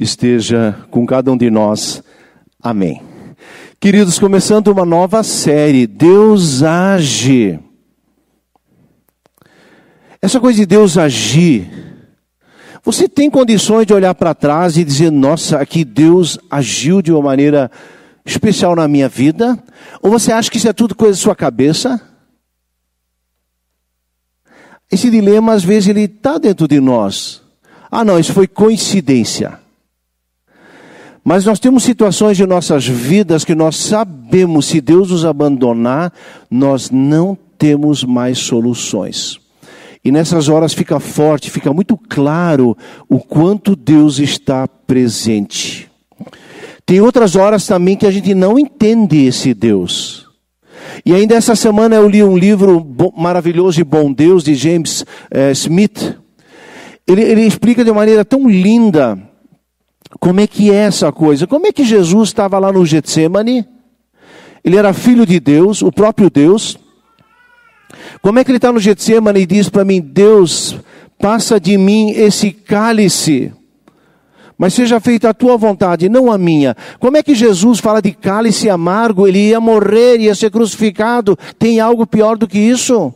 esteja com cada um de nós. Amém. Queridos, começando uma nova série, Deus age. Essa coisa de Deus agir, você tem condições de olhar para trás e dizer: nossa, aqui Deus agiu de uma maneira especial na minha vida? Ou você acha que isso é tudo coisa da sua cabeça? Esse dilema, às vezes, ele está dentro de nós. Ah, não, isso foi coincidência. Mas nós temos situações de nossas vidas que nós sabemos, se Deus nos abandonar, nós não temos mais soluções. E nessas horas fica forte, fica muito claro o quanto Deus está presente. Tem outras horas também que a gente não entende esse Deus. E ainda essa semana eu li um livro maravilhoso e bom Deus de James eh, Smith. Ele, ele explica de maneira tão linda como é que é essa coisa. Como é que Jesus estava lá no Getsemane? Ele era filho de Deus, o próprio Deus. Como é que ele está no Getsemane e diz para mim: Deus, passa de mim esse cálice mas seja feita a tua vontade, não a minha. Como é que Jesus fala de cálice amargo? Ele ia morrer, ia ser crucificado. Tem algo pior do que isso?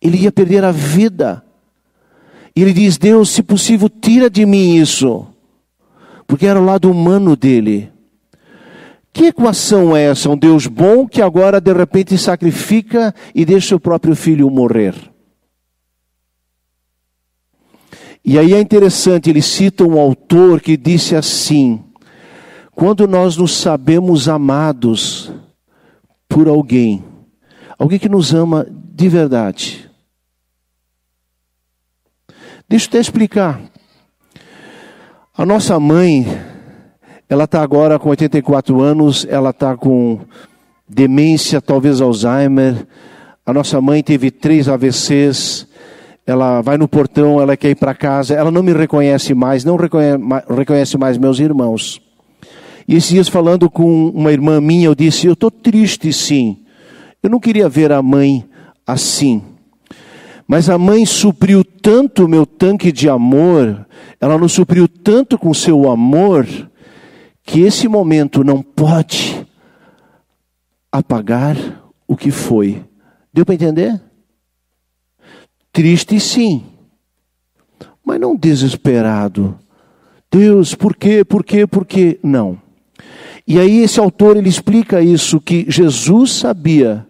Ele ia perder a vida. E ele diz: Deus, se possível, tira de mim isso. Porque era o lado humano dele. Que equação é essa? Um Deus bom que agora de repente sacrifica e deixa o próprio filho morrer. E aí é interessante, ele cita um autor que disse assim: quando nós nos sabemos amados por alguém, alguém que nos ama de verdade. Deixa eu até explicar. A nossa mãe, ela está agora com 84 anos, ela está com demência, talvez Alzheimer. A nossa mãe teve três AVCs ela vai no portão, ela quer ir para casa, ela não me reconhece mais, não reconhece, mais meus irmãos. E esses dias falando com uma irmã minha, eu disse: Eu estou triste sim. Eu não queria ver a mãe assim. Mas a mãe supriu tanto o meu tanque de amor, ela nos supriu tanto com seu amor, que esse momento não pode apagar o que foi. Deu para entender? Triste sim, mas não desesperado. Deus, por quê, por quê, por quê? Não. E aí esse autor ele explica isso que Jesus sabia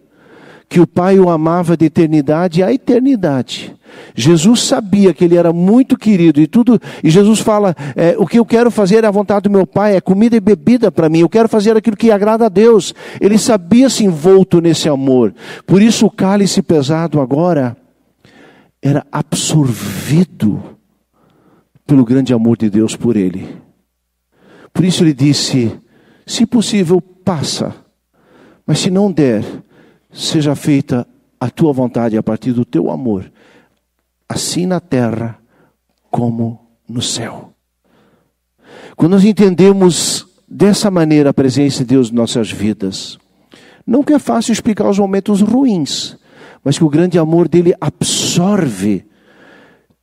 que o Pai o amava de eternidade a eternidade. Jesus sabia que ele era muito querido e tudo. E Jesus fala: é, o que eu quero fazer é a vontade do meu Pai, é comida e bebida para mim. Eu quero fazer aquilo que agrada a Deus. Ele sabia se envolto nesse amor. Por isso o cálice pesado agora era absorvido pelo grande amor de Deus por ele. Por isso ele disse: se possível, passa, mas se não der, seja feita a tua vontade a partir do teu amor, assim na terra como no céu. Quando nós entendemos dessa maneira a presença de Deus em nossas vidas, não que é fácil explicar os momentos ruins, mas que o grande amor dele absorve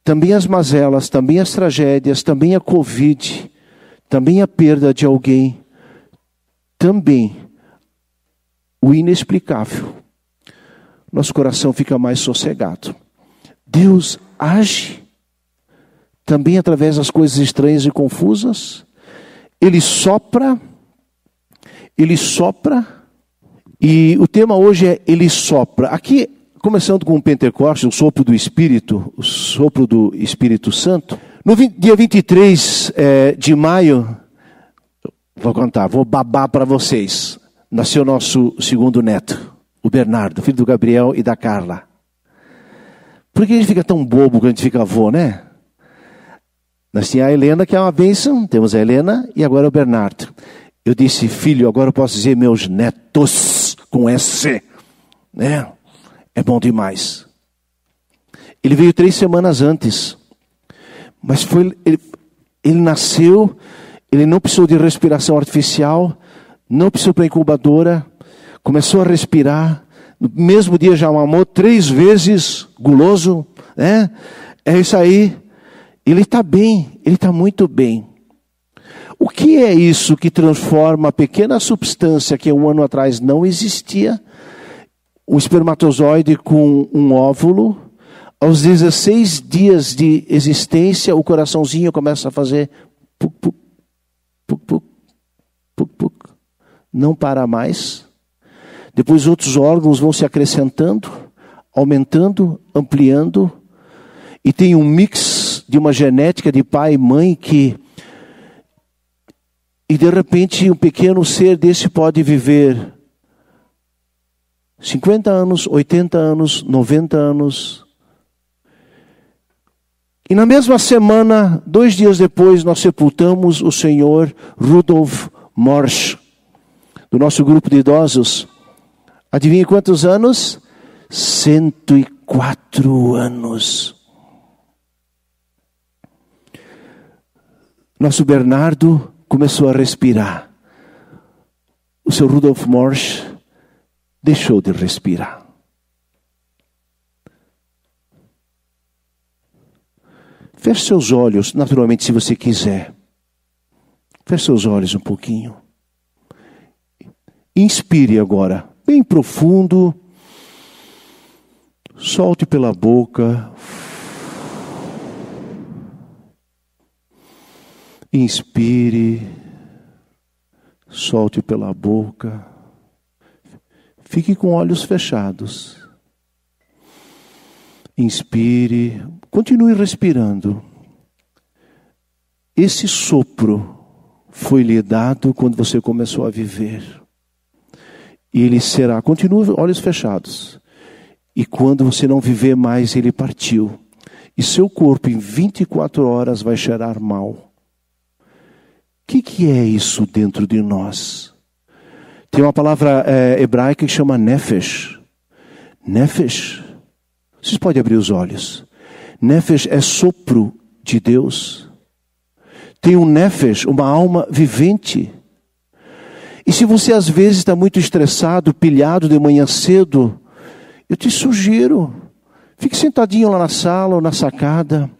também as mazelas, também as tragédias, também a Covid, também a perda de alguém, também o inexplicável. Nosso coração fica mais sossegado. Deus age também através das coisas estranhas e confusas. Ele sopra, ele sopra, e o tema hoje é Ele sopra. Aqui começando com o Pentecostes, o sopro do Espírito, o sopro do Espírito Santo. No dia 23 é, de maio, vou contar, vou babar para vocês. Nasceu nosso segundo neto, o Bernardo, filho do Gabriel e da Carla. Por que a gente fica tão bobo quando a gente fica avô, né? Nós tínhamos a Helena, que é uma bênção, temos a Helena e agora o Bernardo. Eu disse, filho, agora eu posso dizer meus netos, com S, né? é bom demais. Ele veio três semanas antes, mas foi ele, ele nasceu, ele não precisou de respiração artificial, não precisou para incubadora, começou a respirar. No mesmo dia já mamou três vezes, guloso, né? É isso aí. Ele está bem, ele está muito bem. que é isso que transforma a pequena substância que um ano atrás não existia, um espermatozoide com um óvulo, aos 16 dias de existência, o coraçãozinho começa a fazer puc, puc, puc, puc, puc, puc, não para mais. Depois outros órgãos vão se acrescentando, aumentando, ampliando, e tem um mix de uma genética de pai e mãe que e de repente um pequeno ser desse pode viver 50 anos, 80 anos, 90 anos. E na mesma semana, dois dias depois, nós sepultamos o senhor Rudolf Morsch, do nosso grupo de idosos. Adivinha quantos anos? 104 anos. Nosso Bernardo começou a respirar. O seu Rudolf Morsch deixou de respirar. Feche seus olhos, naturalmente, se você quiser. Feche seus olhos um pouquinho. Inspire agora, bem profundo. Solte pela boca. Inspire, solte pela boca. Fique com olhos fechados. Inspire, continue respirando. Esse sopro foi lhe dado quando você começou a viver. E ele será, continue olhos fechados. E quando você não viver mais, ele partiu. E seu corpo em 24 horas vai cheirar mal que, que é isso dentro de nós? Tem uma palavra é, hebraica que chama nefesh. Nefesh. Vocês podem abrir os olhos. Nefesh é sopro de Deus. Tem um nefesh, uma alma vivente. E se você às vezes está muito estressado, pilhado de manhã cedo, eu te sugiro, fique sentadinho lá na sala ou na sacada.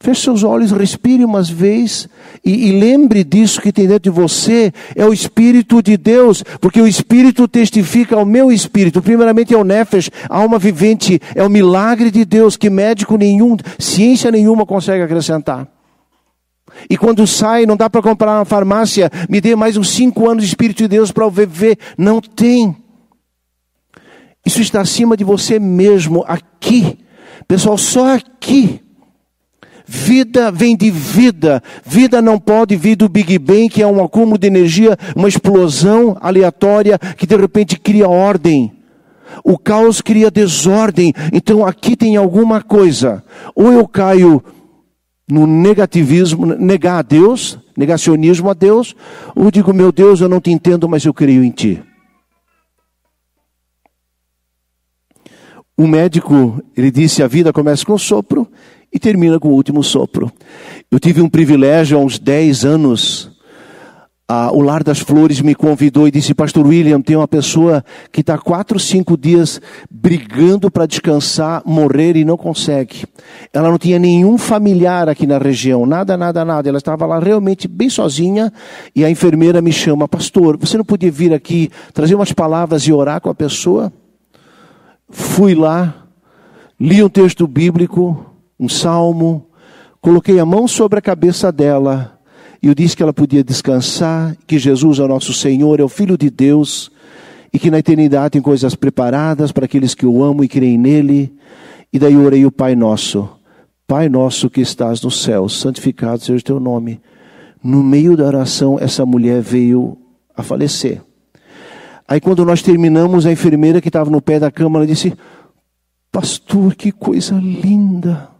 Feche seus olhos, respire umas vezes e, e, lembre disso que tem dentro de você, é o Espírito de Deus, porque o Espírito testifica ao meu Espírito. Primeiramente é o Nefesh, a alma vivente, é o milagre de Deus que médico nenhum, ciência nenhuma consegue acrescentar. E quando sai, não dá para comprar na farmácia, me dê mais uns cinco anos de Espírito de Deus para eu viver. Não tem. Isso está acima de você mesmo, aqui. Pessoal, só aqui Vida vem de vida. Vida não pode vir do Big Bang, que é um acúmulo de energia, uma explosão aleatória que de repente cria ordem. O caos cria desordem. Então aqui tem alguma coisa. Ou eu caio no negativismo, negar a Deus, negacionismo a Deus, ou digo, meu Deus, eu não te entendo, mas eu creio em ti. Um médico, ele disse, a vida começa com sopro e termina com o último sopro. Eu tive um privilégio há uns 10 anos. Ah, o Lar das Flores me convidou e disse: Pastor William, tem uma pessoa que está quatro, cinco dias brigando para descansar, morrer e não consegue. Ela não tinha nenhum familiar aqui na região, nada, nada, nada. Ela estava lá realmente bem sozinha e a enfermeira me chama: Pastor, você não podia vir aqui trazer umas palavras e orar com a pessoa? Fui lá, li um texto bíblico, um salmo, coloquei a mão sobre a cabeça dela e eu disse que ela podia descansar, que Jesus é o nosso Senhor, é o Filho de Deus e que na eternidade tem coisas preparadas para aqueles que o amam e creem nele. E daí orei o Pai Nosso. Pai Nosso que estás no céu, santificado seja o teu nome. No meio da oração, essa mulher veio a falecer. Aí quando nós terminamos, a enfermeira que estava no pé da cama, ela disse, pastor, que coisa linda.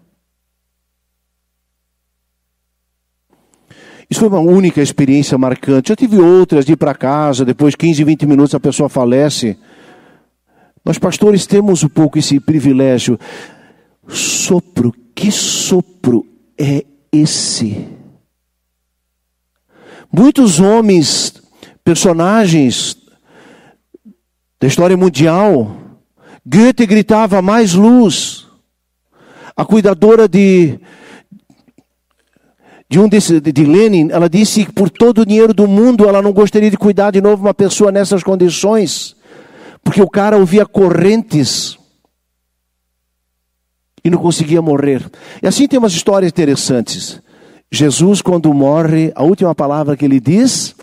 Isso foi uma única experiência marcante. Já tive outras de ir para casa, depois 15, 20 minutos a pessoa falece. Nós pastores temos um pouco esse privilégio. Sopro, que sopro é esse? Muitos homens, personagens da história mundial, Goethe gritava mais luz. A cuidadora de de um desse, de Lenin, ela disse que por todo o dinheiro do mundo ela não gostaria de cuidar de novo uma pessoa nessas condições, porque o cara ouvia correntes e não conseguia morrer. E assim tem umas histórias interessantes. Jesus, quando morre, a última palavra que ele diz,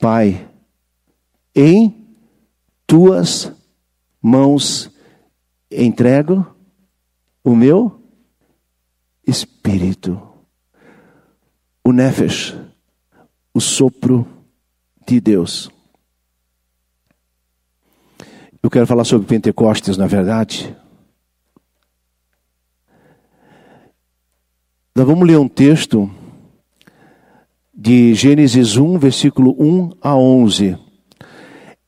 Pai, em tuas mãos entrego o meu espírito, o nefesh, o sopro de Deus. Eu quero falar sobre Pentecostes, na verdade. Nós vamos ler um texto de Gênesis 1, versículo 1 a 11.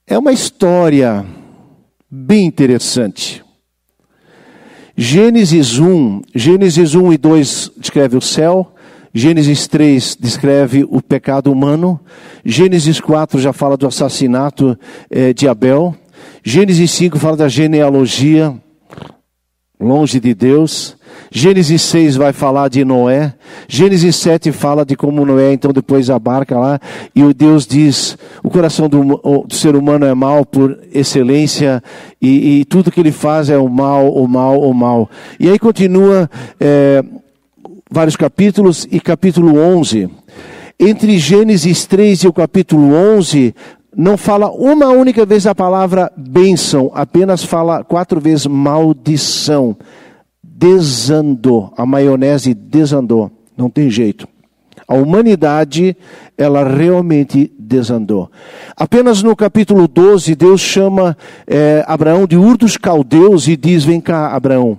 É uma história bem interessante. Gênesis 1, Gênesis 1 e 2 descreve o céu, Gênesis 3 descreve o pecado humano, Gênesis 4 já fala do assassinato eh, de Abel, Gênesis 5 fala da genealogia longe de Deus, Gênesis 6 vai falar de Noé. Gênesis 7 fala de como Noé então depois abarca lá. E o Deus diz: o coração do, do ser humano é mal por excelência. E, e, tudo que ele faz é o mal, o mal, o mal. E aí continua é, vários capítulos e capítulo 11. Entre Gênesis 3 e o capítulo 11, não fala uma única vez a palavra bênção, apenas fala quatro vezes maldição desandou, a maionese desandou, não tem jeito. A humanidade, ela realmente desandou. Apenas no capítulo 12, Deus chama é, Abraão de Ur dos Caldeus e diz: Vem cá, Abraão,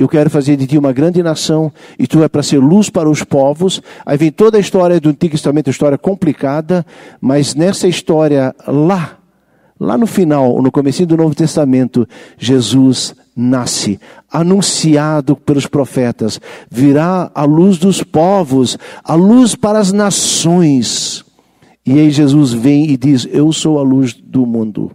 eu quero fazer de ti uma grande nação e tu é para ser luz para os povos. Aí vem toda a história do Antigo Testamento, história complicada, mas nessa história lá, lá no final, no começo do Novo Testamento, Jesus nasce, anunciado pelos profetas, virá a luz dos povos, a luz para as nações. E aí Jesus vem e diz: Eu sou a luz do mundo.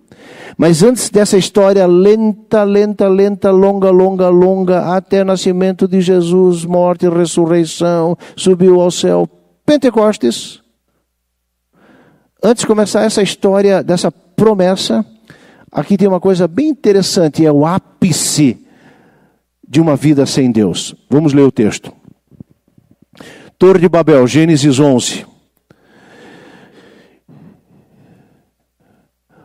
Mas antes dessa história lenta, lenta, lenta, longa, longa, longa, até o nascimento de Jesus, morte ressurreição, subiu ao céu, Pentecostes. Antes de começar essa história dessa promessa, Aqui tem uma coisa bem interessante, é o ápice de uma vida sem Deus. Vamos ler o texto. Torre de Babel, Gênesis 11.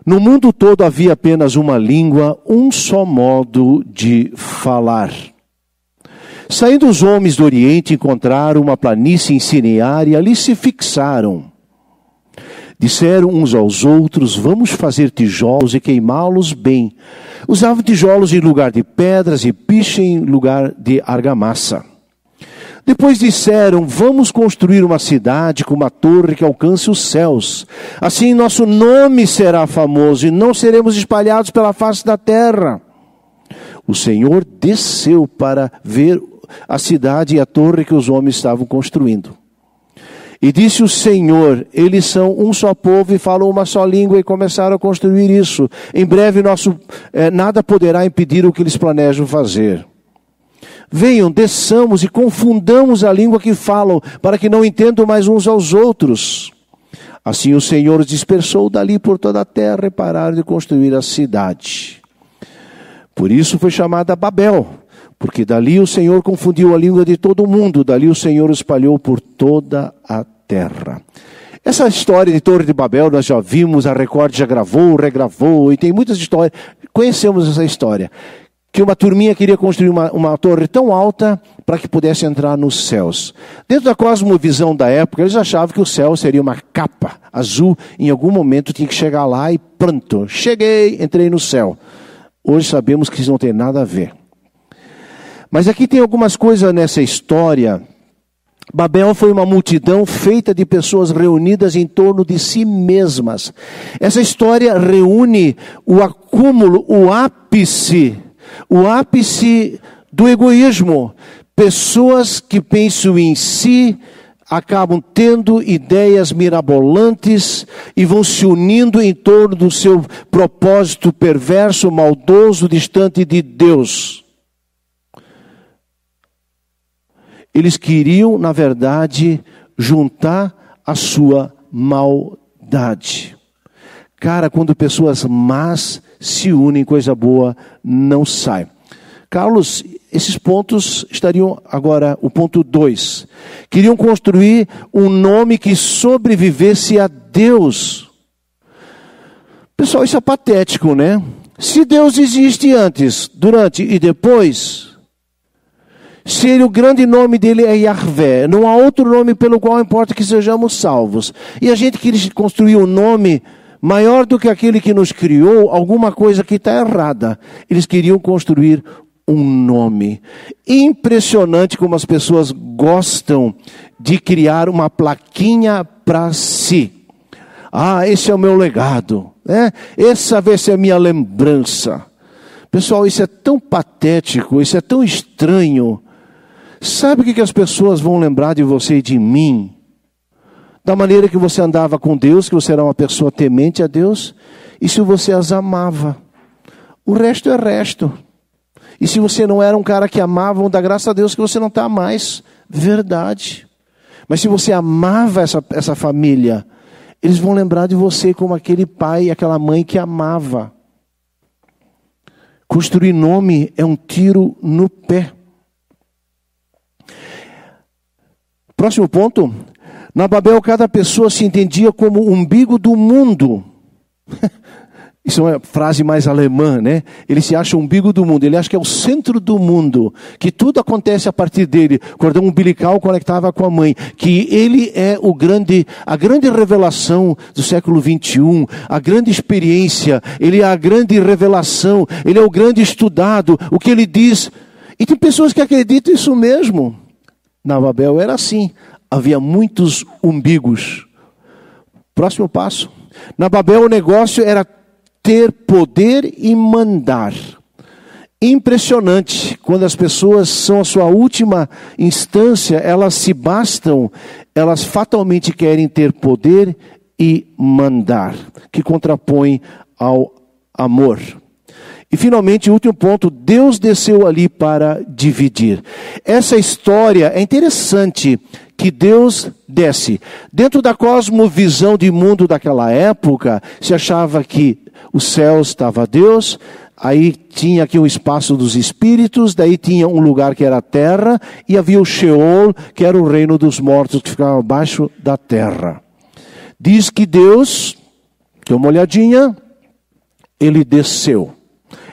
No mundo todo havia apenas uma língua, um só modo de falar. Saindo os homens do Oriente, encontraram uma planície em Sinear e ali se fixaram. Disseram uns aos outros: Vamos fazer tijolos e queimá-los bem. Usavam tijolos em lugar de pedras e piche em lugar de argamassa. Depois disseram: Vamos construir uma cidade com uma torre que alcance os céus. Assim nosso nome será famoso e não seremos espalhados pela face da terra. O Senhor desceu para ver a cidade e a torre que os homens estavam construindo. E disse o Senhor: Eles são um só povo e falam uma só língua e começaram a construir isso. Em breve nosso é, nada poderá impedir o que eles planejam fazer. Venham, desçamos e confundamos a língua que falam, para que não entendam mais uns aos outros. Assim o Senhor dispersou dali por toda a terra e pararam de construir a cidade. Por isso foi chamada Babel, porque dali o Senhor confundiu a língua de todo mundo, dali o Senhor espalhou por toda a terra. Essa história de Torre de Babel nós já vimos, a Record já gravou, regravou, e tem muitas histórias. Conhecemos essa história. Que uma turminha queria construir uma, uma torre tão alta para que pudesse entrar nos céus. Dentro da cosmovisão da época, eles achavam que o céu seria uma capa azul, em algum momento tinha que chegar lá e pronto, cheguei, entrei no céu. Hoje sabemos que isso não tem nada a ver. Mas aqui tem algumas coisas nessa história. Babel foi uma multidão feita de pessoas reunidas em torno de si mesmas. Essa história reúne o acúmulo, o ápice, o ápice do egoísmo. Pessoas que pensam em si, acabam tendo ideias mirabolantes e vão se unindo em torno do seu propósito perverso, maldoso, distante de Deus. Eles queriam, na verdade, juntar a sua maldade. Cara, quando pessoas más se unem, coisa boa não sai. Carlos, esses pontos estariam agora, o ponto 2. Queriam construir um nome que sobrevivesse a Deus. Pessoal, isso é patético, né? Se Deus existe antes, durante e depois, se ele, o grande nome dele é Yahvé, não há outro nome pelo qual importa que sejamos salvos. E a gente queria construir um nome maior do que aquele que nos criou, alguma coisa que está errada. Eles queriam construir um nome. Impressionante como as pessoas gostam de criar uma plaquinha para si. Ah, esse é o meu legado, né? Essa vai ser a minha lembrança. Pessoal, isso é tão patético, isso é tão estranho. Sabe o que as pessoas vão lembrar de você e de mim? Da maneira que você andava com Deus, que você era uma pessoa temente a Deus, e se você as amava. O resto é resto. E se você não era um cara que amava, dá graças a Deus que você não está mais. Verdade. Mas se você amava essa, essa família, eles vão lembrar de você como aquele pai e aquela mãe que amava. Construir nome é um tiro no pé. Próximo ponto. Na Babel, cada pessoa se entendia como o umbigo do mundo. Isso é uma frase mais alemã, né? Ele se acha o umbigo do mundo, ele acha que é o centro do mundo, que tudo acontece a partir dele, cordão umbilical conectava com a mãe, que ele é o grande, a grande revelação do século 21, a grande experiência, ele é a grande revelação, ele é o grande estudado, o que ele diz. E tem pessoas que acreditam isso mesmo. Na Babel era assim, havia muitos umbigos. Próximo passo. Na Babel o negócio era ter poder e mandar. Impressionante, quando as pessoas são a sua última instância, elas se bastam, elas fatalmente querem ter poder e mandar, que contrapõe ao amor. E finalmente, o último ponto, Deus desceu ali para dividir. Essa história é interessante que Deus desce. Dentro da cosmovisão de mundo daquela época, se achava que o céu estava Deus, aí tinha aqui um espaço dos espíritos, daí tinha um lugar que era a terra, e havia o Sheol, que era o reino dos mortos, que ficava abaixo da terra. Diz que Deus, deu uma olhadinha, ele desceu.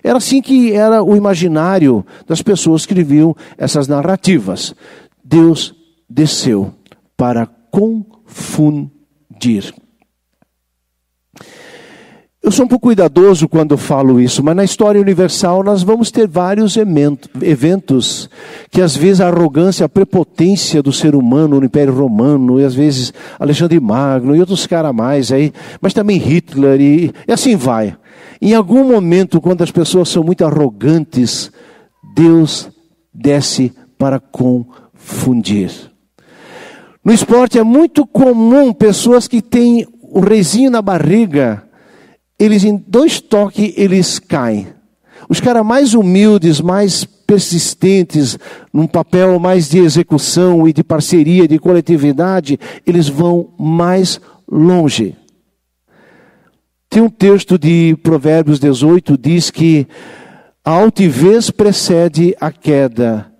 Era assim que era o imaginário das pessoas que escreviam essas narrativas. Deus desceu para confundir. Eu sou um pouco cuidadoso quando falo isso, mas na história universal nós vamos ter vários eventos que às vezes a arrogância, a prepotência do ser humano no Império Romano, e às vezes Alexandre Magno e outros caras mais aí, mas também Hitler e, e assim vai. Em algum momento, quando as pessoas são muito arrogantes, Deus desce para confundir. No esporte é muito comum pessoas que têm o reizinho na barriga, eles em dois toques eles caem. Os caras mais humildes, mais persistentes, num papel mais de execução e de parceria, de coletividade, eles vão mais longe. Tem um texto de Provérbios 18 diz que a altivez precede a queda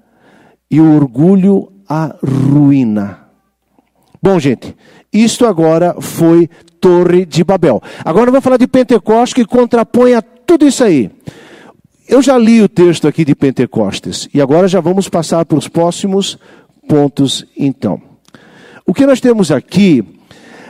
e o orgulho a ruína. Bom, gente, isto agora foi Torre de Babel. Agora eu vou falar de Pentecostes que contrapõe a tudo isso aí. Eu já li o texto aqui de Pentecostes e agora já vamos passar para os próximos pontos então. O que nós temos aqui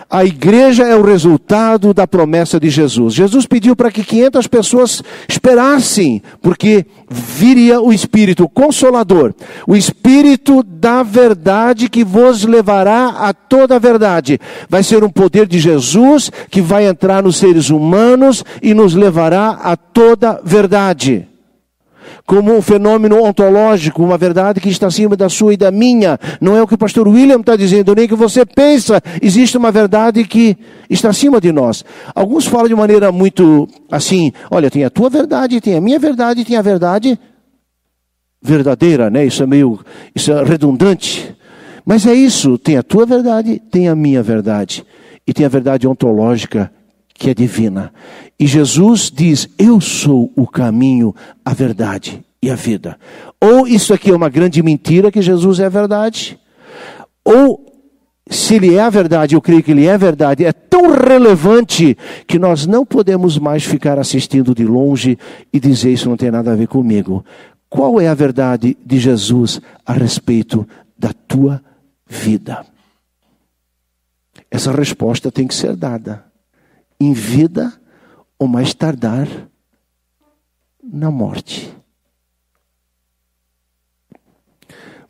a igreja é o resultado da promessa de Jesus. Jesus pediu para que 500 pessoas esperassem, porque viria o Espírito Consolador, o Espírito da verdade que vos levará a toda a verdade. Vai ser um poder de Jesus que vai entrar nos seres humanos e nos levará a toda verdade como um fenômeno ontológico, uma verdade que está acima da sua e da minha. Não é o que o pastor William está dizendo, nem que você pensa. Existe uma verdade que está acima de nós. Alguns falam de maneira muito assim: olha, tem a tua verdade, tem a minha verdade, tem a verdade verdadeira, né? Isso é meio, isso é redundante. Mas é isso, tem a tua verdade, tem a minha verdade e tem a verdade ontológica que é divina. E Jesus diz: "Eu sou o caminho, a verdade e a vida". Ou isso aqui é uma grande mentira que Jesus é a verdade, ou se ele é a verdade, eu creio que ele é verdade, é tão relevante que nós não podemos mais ficar assistindo de longe e dizer isso não tem nada a ver comigo. Qual é a verdade de Jesus a respeito da tua vida? Essa resposta tem que ser dada em vida ou mais tardar na morte.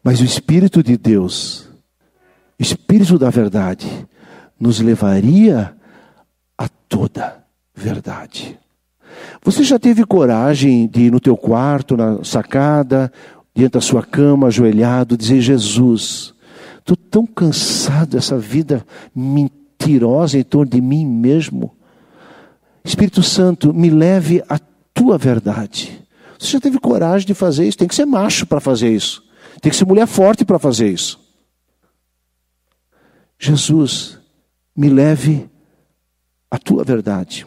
Mas o Espírito de Deus, o Espírito da verdade, nos levaria a toda verdade. Você já teve coragem de ir no teu quarto, na sacada, diante da sua cama, ajoelhado, dizer: Jesus, estou tão cansado dessa vida mentirosa em torno de mim mesmo. Espírito Santo, me leve à tua verdade. Você já teve coragem de fazer isso? Tem que ser macho para fazer isso. Tem que ser mulher forte para fazer isso. Jesus, me leve à tua verdade.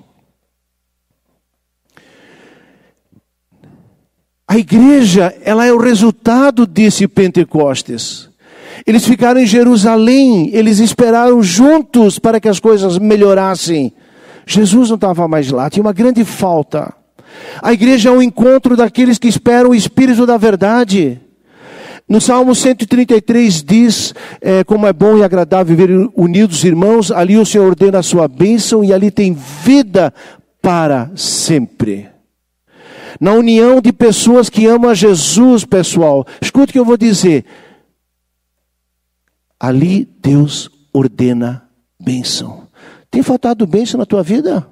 A igreja, ela é o resultado desse Pentecostes. Eles ficaram em Jerusalém, eles esperaram juntos para que as coisas melhorassem. Jesus não estava mais lá, tinha uma grande falta. A igreja é o encontro daqueles que esperam o Espírito da verdade. No Salmo 133 diz: é, Como é bom e agradável viver unidos, irmãos, ali o Senhor ordena a sua bênção e ali tem vida para sempre. Na união de pessoas que amam a Jesus, pessoal, escute o que eu vou dizer. Ali Deus ordena bênção. Tem faltado bênção na tua vida?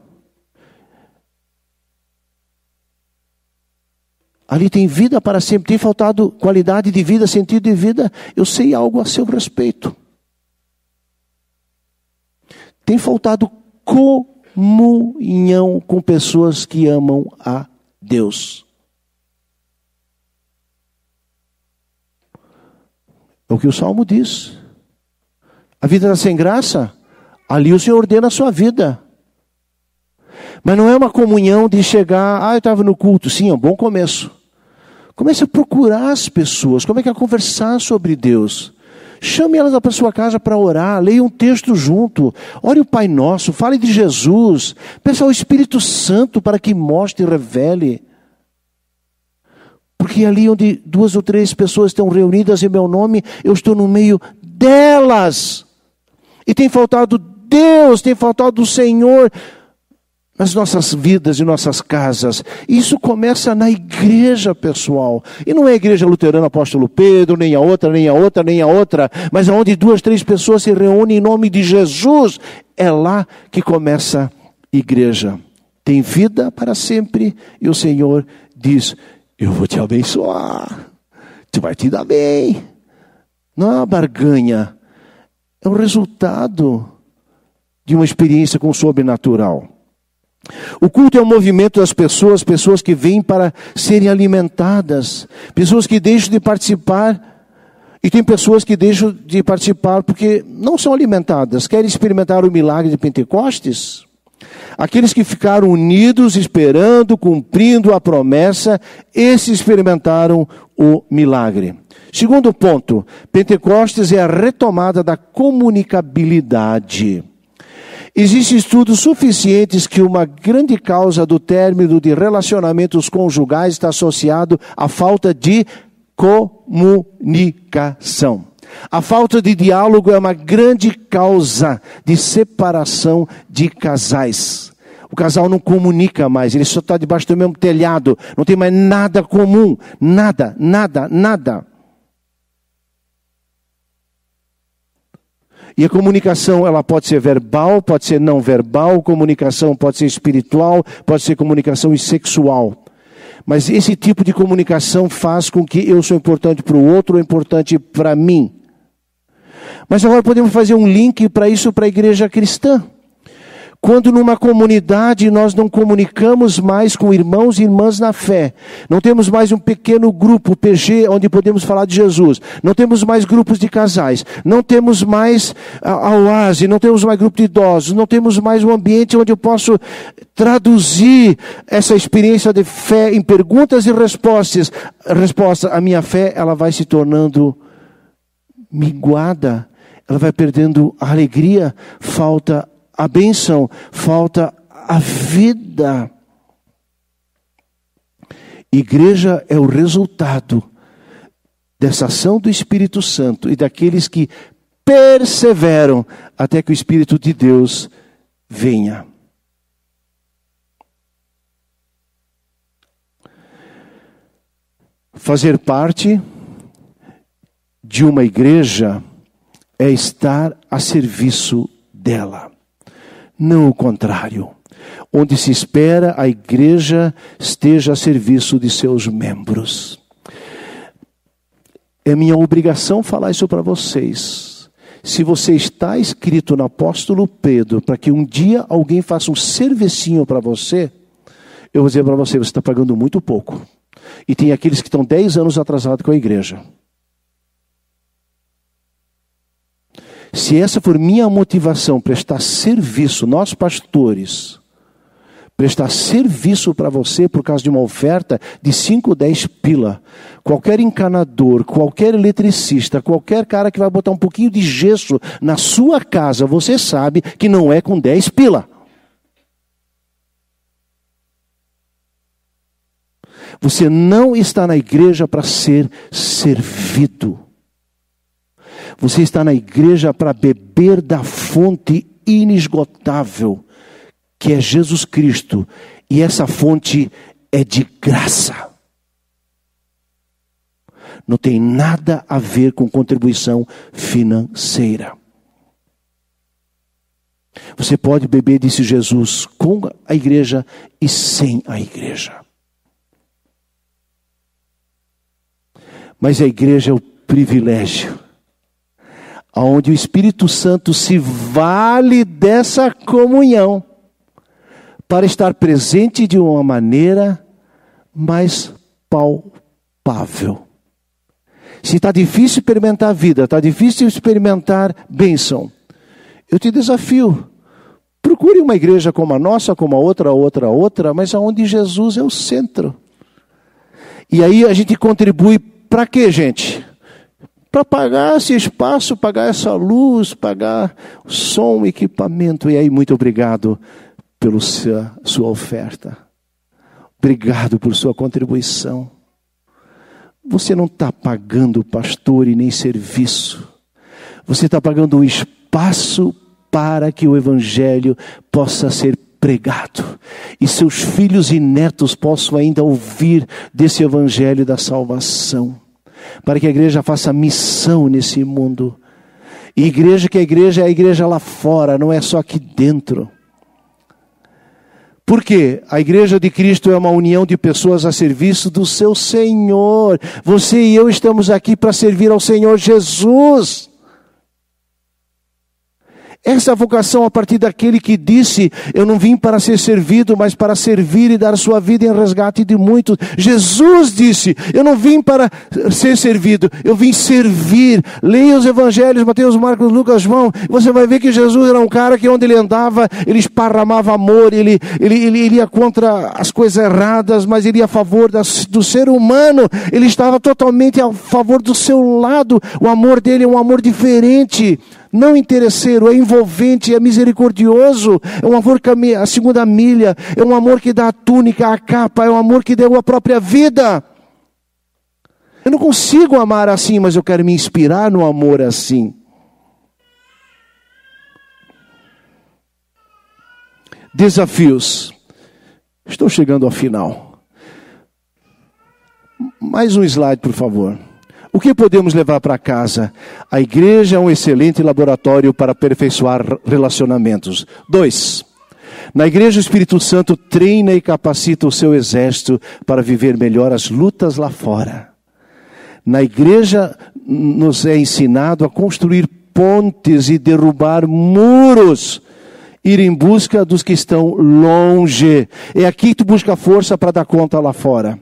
Ali tem vida para sempre. Tem faltado qualidade de vida, sentido de vida. Eu sei algo a seu respeito. Tem faltado comunhão com pessoas que amam a Deus. É o que o Salmo diz. A vida está sem graça? Ali o Senhor ordena a sua vida. Mas não é uma comunhão de chegar, ah, eu estava no culto. Sim, é um bom começo. Comece a procurar as pessoas, comece a conversar sobre Deus. Chame elas para sua casa para orar, leia um texto junto, ore o Pai Nosso, fale de Jesus, peça ao Espírito Santo para que mostre e revele. Porque ali onde duas ou três pessoas estão reunidas em meu nome, eu estou no meio delas. E tem faltado Deus, tem faltado o Senhor nas nossas vidas e nossas casas. Isso começa na igreja, pessoal. E não é a igreja luterana apóstolo Pedro, nem a outra, nem a outra, nem a outra, mas onde duas, três pessoas se reúnem em nome de Jesus, é lá que começa a igreja. Tem vida para sempre e o Senhor diz: Eu vou te abençoar, tu vai te dar bem. Não é uma barganha, é o resultado de uma experiência com o sobrenatural. O culto é um movimento das pessoas, pessoas que vêm para serem alimentadas, pessoas que deixam de participar, e tem pessoas que deixam de participar porque não são alimentadas, querem experimentar o milagre de Pentecostes. Aqueles que ficaram unidos, esperando, cumprindo a promessa, esses experimentaram o milagre. Segundo ponto, Pentecostes é a retomada da comunicabilidade. Existem estudos suficientes que uma grande causa do término de relacionamentos conjugais está associado à falta de comunicação. A falta de diálogo é uma grande causa de separação de casais. O casal não comunica mais, ele só está debaixo do mesmo telhado, não tem mais nada comum, nada, nada, nada. E a comunicação, ela pode ser verbal, pode ser não verbal, comunicação pode ser espiritual, pode ser comunicação sexual. Mas esse tipo de comunicação faz com que eu sou importante para o outro, ou importante para mim. Mas agora podemos fazer um link para isso para a igreja cristã. Quando numa comunidade nós não comunicamos mais com irmãos e irmãs na fé, não temos mais um pequeno grupo PG onde podemos falar de Jesus, não temos mais grupos de casais, não temos mais a, oase, não temos mais grupo de idosos, não temos mais um ambiente onde eu posso traduzir essa experiência de fé em perguntas e respostas. Resposta, a minha fé ela vai se tornando minguada, ela vai perdendo a alegria, falta a bênção, falta a vida. Igreja é o resultado dessa ação do Espírito Santo e daqueles que perseveram até que o Espírito de Deus venha. Fazer parte de uma igreja é estar a serviço dela não o contrário. Onde se espera a igreja esteja a serviço de seus membros. É minha obrigação falar isso para vocês. Se você está escrito no apóstolo Pedro para que um dia alguém faça um servicinho para você, eu vou dizer para você, você está pagando muito pouco. E tem aqueles que estão 10 anos atrasados com a igreja. Se essa for minha motivação, prestar serviço, nós pastores, prestar serviço para você por causa de uma oferta de 5, 10 pila. Qualquer encanador, qualquer eletricista, qualquer cara que vai botar um pouquinho de gesso na sua casa, você sabe que não é com 10 pila. Você não está na igreja para ser servido. Você está na igreja para beber da fonte inesgotável, que é Jesus Cristo, e essa fonte é de graça. Não tem nada a ver com contribuição financeira. Você pode beber, disse Jesus, com a igreja e sem a igreja. Mas a igreja é o privilégio onde o Espírito Santo se vale dessa comunhão para estar presente de uma maneira mais palpável. Se está difícil experimentar a vida, está difícil experimentar bênção, eu te desafio. Procure uma igreja como a nossa, como a outra, outra, outra, mas aonde Jesus é o centro. E aí a gente contribui para quê, gente? Para pagar esse espaço, pagar essa luz, pagar o som, equipamento. E aí, muito obrigado pela sua, sua oferta. Obrigado por sua contribuição. Você não está pagando pastor e nem serviço. Você está pagando um espaço para que o Evangelho possa ser pregado e seus filhos e netos possam ainda ouvir desse Evangelho da salvação para que a igreja faça missão nesse mundo. E igreja que a igreja é a igreja lá fora, não é só aqui dentro. Por quê? A igreja de Cristo é uma união de pessoas a serviço do seu Senhor. Você e eu estamos aqui para servir ao Senhor Jesus. Essa vocação a partir daquele que disse: Eu não vim para ser servido, mas para servir e dar sua vida em resgate de muitos. Jesus disse: Eu não vim para ser servido, eu vim servir. Leia os evangelhos, Mateus, Marcos, Lucas, João. Você vai ver que Jesus era um cara que onde ele andava, ele esparramava amor, ele, ele, ele, ele ia contra as coisas erradas, mas ele ia a favor das, do ser humano. Ele estava totalmente a favor do seu lado. O amor dele é um amor diferente não interesseiro, é envolvente, é misericordioso, é um amor que a segunda milha, é um amor que dá a túnica, a capa, é um amor que deu a própria vida. Eu não consigo amar assim, mas eu quero me inspirar no amor assim. Desafios. Estou chegando ao final. Mais um slide, por favor. O que podemos levar para casa? A igreja é um excelente laboratório para aperfeiçoar relacionamentos. Dois, na igreja o Espírito Santo treina e capacita o seu exército para viver melhor as lutas lá fora. Na igreja nos é ensinado a construir pontes e derrubar muros ir em busca dos que estão longe. É aqui que tu busca força para dar conta lá fora.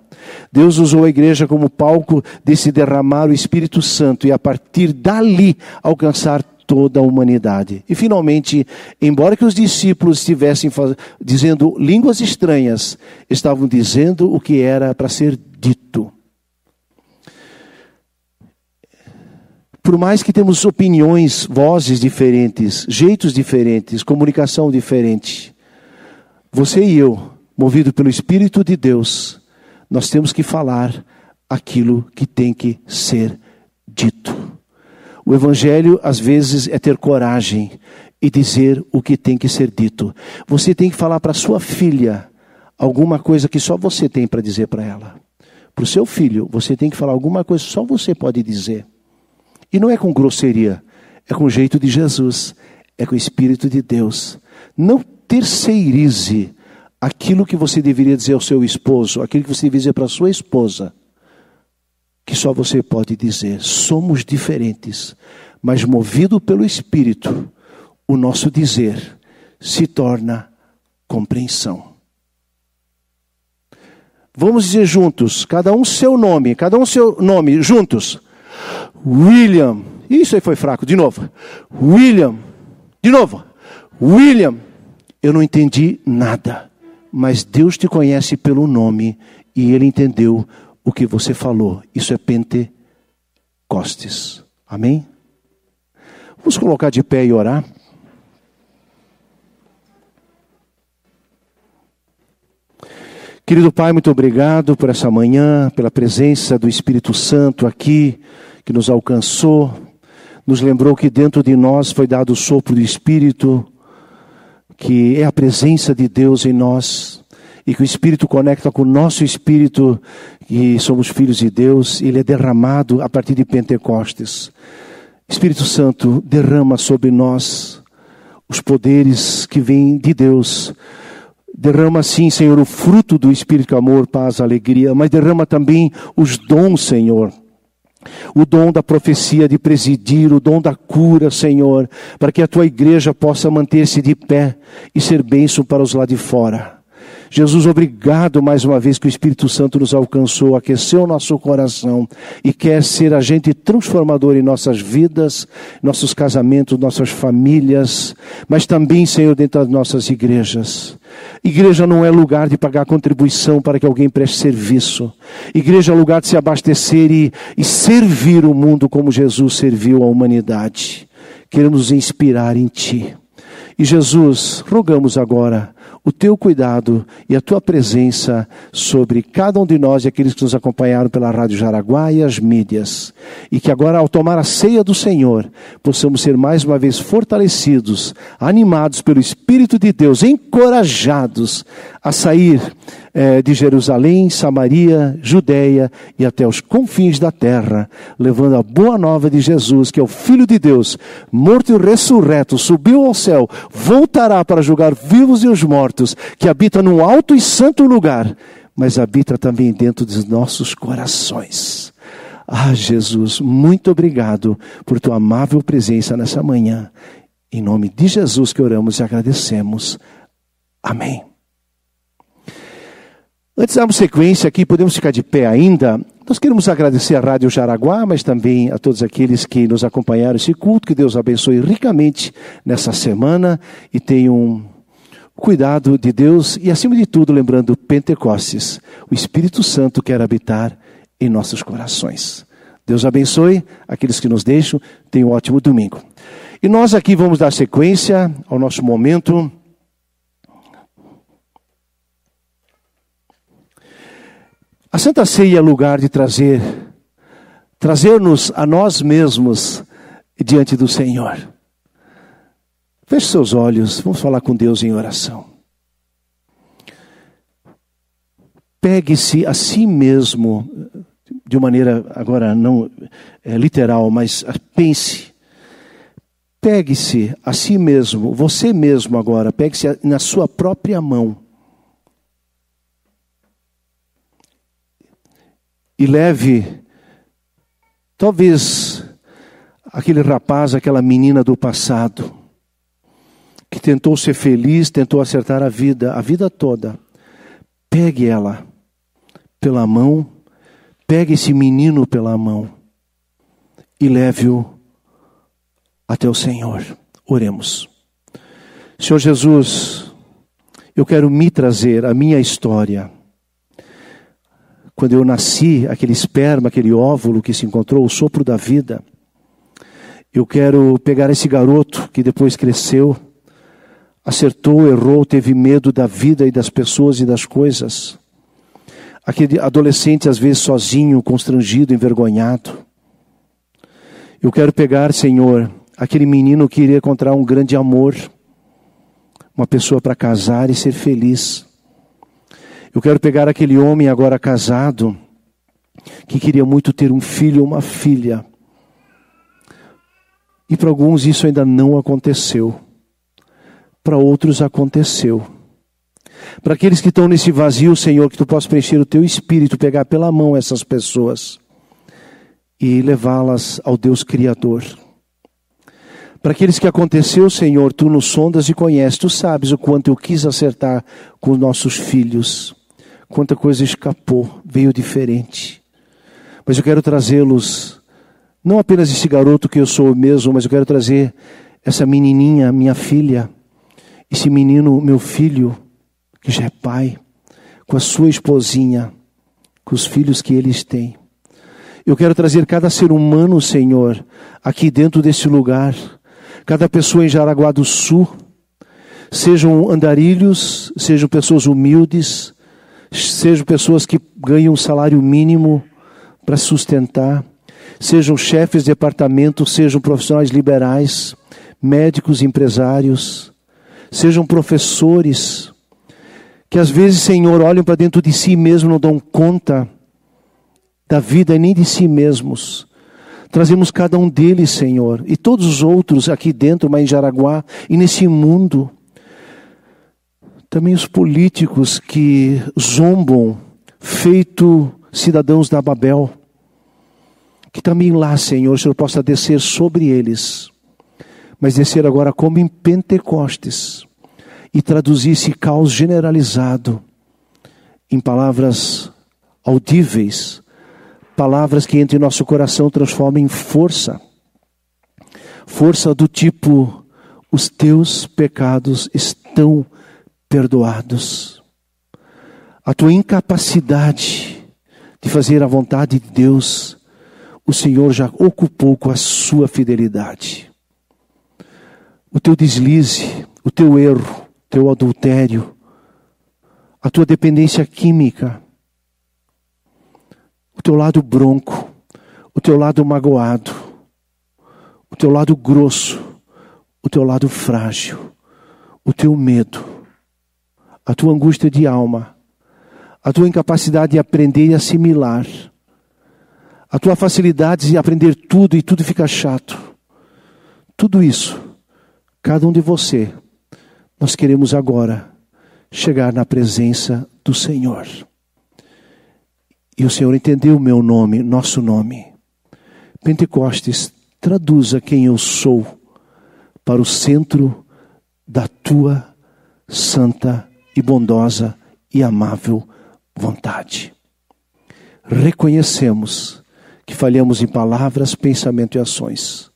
Deus usou a igreja como palco de se derramar o Espírito Santo e a partir dali alcançar toda a humanidade. E finalmente, embora que os discípulos estivessem dizendo línguas estranhas, estavam dizendo o que era para ser dito. Por mais que temos opiniões, vozes diferentes, jeitos diferentes, comunicação diferente, você e eu, movido pelo Espírito de Deus, nós temos que falar aquilo que tem que ser dito. O Evangelho, às vezes, é ter coragem e dizer o que tem que ser dito. Você tem que falar para sua filha alguma coisa que só você tem para dizer para ela. Para o seu filho, você tem que falar alguma coisa que só você pode dizer. E não é com grosseria, é com o jeito de Jesus, é com o Espírito de Deus. Não terceirize aquilo que você deveria dizer ao seu esposo, aquilo que você deveria dizer para a sua esposa, que só você pode dizer. Somos diferentes, mas movido pelo Espírito, o nosso dizer se torna compreensão. Vamos dizer juntos, cada um seu nome, cada um seu nome, juntos. William. Isso aí foi fraco, de novo. William. De novo. William. Eu não entendi nada, mas Deus te conhece pelo nome e ele entendeu o que você falou. Isso é Pentecostes. Amém? Vamos colocar de pé e orar. Querido Pai, muito obrigado por essa manhã, pela presença do Espírito Santo aqui que nos alcançou, nos lembrou que dentro de nós foi dado o sopro do Espírito, que é a presença de Deus em nós, e que o Espírito conecta com o nosso Espírito, e somos filhos de Deus, ele é derramado a partir de Pentecostes. Espírito Santo, derrama sobre nós os poderes que vêm de Deus. Derrama sim, Senhor, o fruto do Espírito, amor, paz, alegria, mas derrama também os dons, Senhor o dom da profecia de presidir, o dom da cura, Senhor, para que a tua igreja possa manter-se de pé e ser bênção para os lá de fora. Jesus, obrigado mais uma vez que o Espírito Santo nos alcançou, aqueceu o nosso coração e quer ser agente transformador em nossas vidas, nossos casamentos, nossas famílias, mas também, Senhor, dentro das nossas igrejas. Igreja não é lugar de pagar contribuição para que alguém preste serviço. Igreja é lugar de se abastecer e, e servir o mundo como Jesus serviu a humanidade. Queremos inspirar em Ti. E Jesus, rogamos agora o teu cuidado e a tua presença sobre cada um de nós e aqueles que nos acompanharam pela Rádio Jaraguá e as mídias. E que agora, ao tomar a ceia do Senhor, possamos ser mais uma vez fortalecidos, animados pelo Espírito de Deus, encorajados a sair é, de Jerusalém, Samaria, Judéia e até os confins da terra, levando a boa nova de Jesus, que é o Filho de Deus, morto e ressurreto, subiu ao céu, voltará para julgar vivos e os mortos, que habita num alto e santo lugar, mas habita também dentro dos nossos corações. Ah, Jesus, muito obrigado por tua amável presença nessa manhã. Em nome de Jesus que oramos e agradecemos. Amém. Antes de darmos sequência aqui, podemos ficar de pé ainda. Nós queremos agradecer à Rádio Jaraguá, mas também a todos aqueles que nos acompanharam esse culto. Que Deus abençoe ricamente nessa semana e tenham cuidado de Deus e, acima de tudo, lembrando Pentecostes, o Espírito Santo quer habitar em nossos corações. Deus abençoe aqueles que nos deixam. Tenham um ótimo domingo. E nós aqui vamos dar sequência ao nosso momento. A Santa Ceia é lugar de trazer, trazer-nos a nós mesmos diante do Senhor. Feche seus olhos, vamos falar com Deus em oração. Pegue-se a si mesmo, de maneira agora não é, literal, mas pense. Pegue-se a si mesmo, você mesmo agora, pegue-se na sua própria mão e leve, talvez, aquele rapaz, aquela menina do passado, que tentou ser feliz, tentou acertar a vida, a vida toda. Pegue ela pela mão, pegue esse menino pela mão e leve-o até o Senhor. Oremos. Senhor Jesus, eu quero me trazer a minha história. Quando eu nasci, aquele esperma, aquele óvulo que se encontrou, o sopro da vida. Eu quero pegar esse garoto que depois cresceu, acertou, errou, teve medo da vida e das pessoas e das coisas. Aquele adolescente, às vezes sozinho, constrangido, envergonhado. Eu quero pegar, Senhor, aquele menino que iria encontrar um grande amor, uma pessoa para casar e ser feliz. Eu quero pegar aquele homem agora casado, que queria muito ter um filho ou uma filha. E para alguns isso ainda não aconteceu. Para outros aconteceu. Para aqueles que estão nesse vazio, Senhor, que tu possa preencher o teu espírito, pegar pela mão essas pessoas e levá-las ao Deus Criador. Para aqueles que aconteceu, Senhor, tu nos sondas e conheces, tu sabes o quanto eu quis acertar com os nossos filhos, quanta coisa escapou, veio diferente. Mas eu quero trazê-los, não apenas esse garoto que eu sou mesmo, mas eu quero trazer essa menininha, minha filha, esse menino, meu filho, que já é pai, com a sua esposinha, com os filhos que eles têm. Eu quero trazer cada ser humano, Senhor, aqui dentro desse lugar, cada pessoa em Jaraguá do Sul, sejam andarilhos, sejam pessoas humildes, sejam pessoas que ganham um salário mínimo para sustentar, sejam chefes de departamento, sejam profissionais liberais, médicos, empresários, sejam professores, que às vezes, Senhor, olham para dentro de si mesmo, não dão conta da vida nem de si mesmos. Trazemos cada um deles, Senhor, e todos os outros aqui dentro, mas em Jaraguá e nesse mundo. Também os políticos que zombam, feito cidadãos da Babel. Que também lá, Senhor, o Senhor possa descer sobre eles, mas descer agora como em Pentecostes e traduzir esse caos generalizado em palavras audíveis Palavras que entre nosso coração transformam em força. Força do tipo: os teus pecados estão perdoados. A tua incapacidade de fazer a vontade de Deus, o Senhor já ocupou com a sua fidelidade. O teu deslize, o teu erro, o teu adultério, a tua dependência química, o teu lado bronco, o teu lado magoado, o teu lado grosso, o teu lado frágil, o teu medo, a tua angústia de alma, a tua incapacidade de aprender e assimilar, a tua facilidade de aprender tudo e tudo fica chato. Tudo isso, cada um de você, nós queremos agora chegar na presença do Senhor. E o Senhor entendeu o meu nome, nosso nome. Pentecostes, traduza quem eu sou para o centro da tua santa e bondosa e amável vontade. Reconhecemos que falhamos em palavras, pensamento e ações.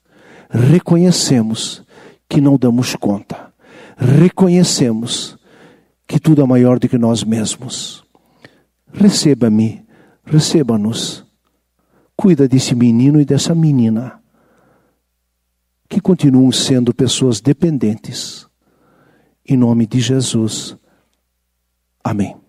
Reconhecemos que não damos conta. Reconhecemos que tudo é maior do que nós mesmos. Receba-me receba-nos. Cuida desse menino e dessa menina, que continuam sendo pessoas dependentes. Em nome de Jesus. Amém.